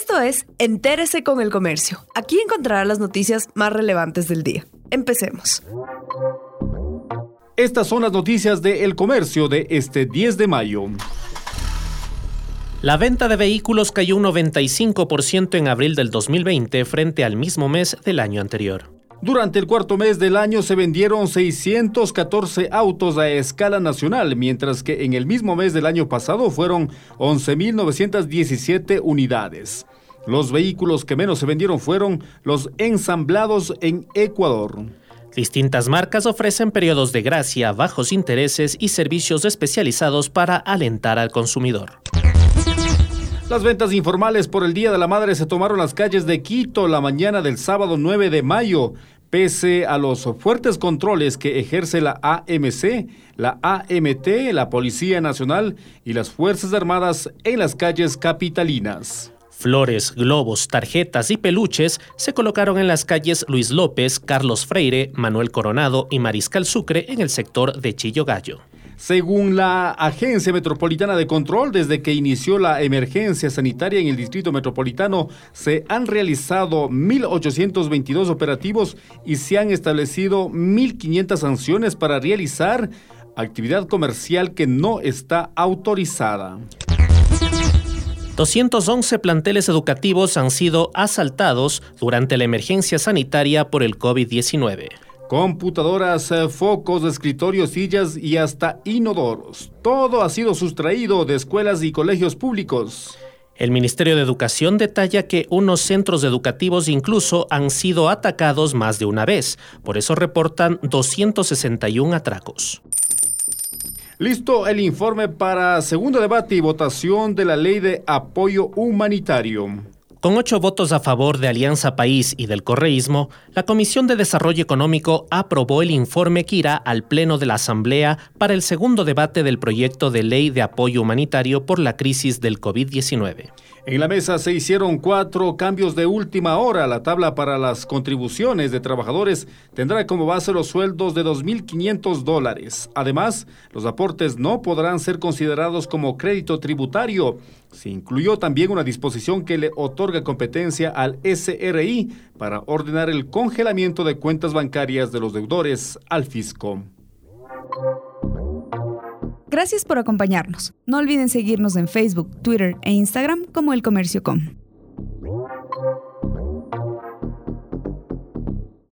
Esto es Entérese con el Comercio. Aquí encontrará las noticias más relevantes del día. Empecemos. Estas son las noticias de El Comercio de este 10 de mayo. La venta de vehículos cayó un 95% en abril del 2020 frente al mismo mes del año anterior. Durante el cuarto mes del año se vendieron 614 autos a escala nacional, mientras que en el mismo mes del año pasado fueron 11.917 unidades. Los vehículos que menos se vendieron fueron los ensamblados en Ecuador. Distintas marcas ofrecen periodos de gracia, bajos intereses y servicios especializados para alentar al consumidor. Las ventas informales por el Día de la Madre se tomaron las calles de Quito la mañana del sábado 9 de mayo. Pese a los fuertes controles que ejerce la AMC, la AMT, la Policía Nacional y las Fuerzas Armadas en las calles capitalinas. Flores, globos, tarjetas y peluches se colocaron en las calles Luis López, Carlos Freire, Manuel Coronado y Mariscal Sucre en el sector de Chillo Gallo. Según la Agencia Metropolitana de Control, desde que inició la emergencia sanitaria en el Distrito Metropolitano, se han realizado 1.822 operativos y se han establecido 1.500 sanciones para realizar actividad comercial que no está autorizada. 211 planteles educativos han sido asaltados durante la emergencia sanitaria por el COVID-19. Computadoras, eh, focos, escritorios, sillas y hasta inodoros. Todo ha sido sustraído de escuelas y colegios públicos. El Ministerio de Educación detalla que unos centros educativos incluso han sido atacados más de una vez. Por eso reportan 261 atracos. Listo el informe para segundo debate y votación de la ley de apoyo humanitario. Con ocho votos a favor de Alianza País y del correísmo, la Comisión de Desarrollo Económico aprobó el informe que irá al Pleno de la Asamblea para el segundo debate del proyecto de ley de apoyo humanitario por la crisis del COVID-19. En la mesa se hicieron cuatro cambios de última hora. La tabla para las contribuciones de trabajadores tendrá como base los sueldos de 2.500 dólares. Además, los aportes no podrán ser considerados como crédito tributario. Se incluyó también una disposición que le otorga competencia al SRI para ordenar el congelamiento de cuentas bancarias de los deudores al fisco. Gracias por acompañarnos. No olviden seguirnos en Facebook, Twitter e Instagram como El Comercio Com.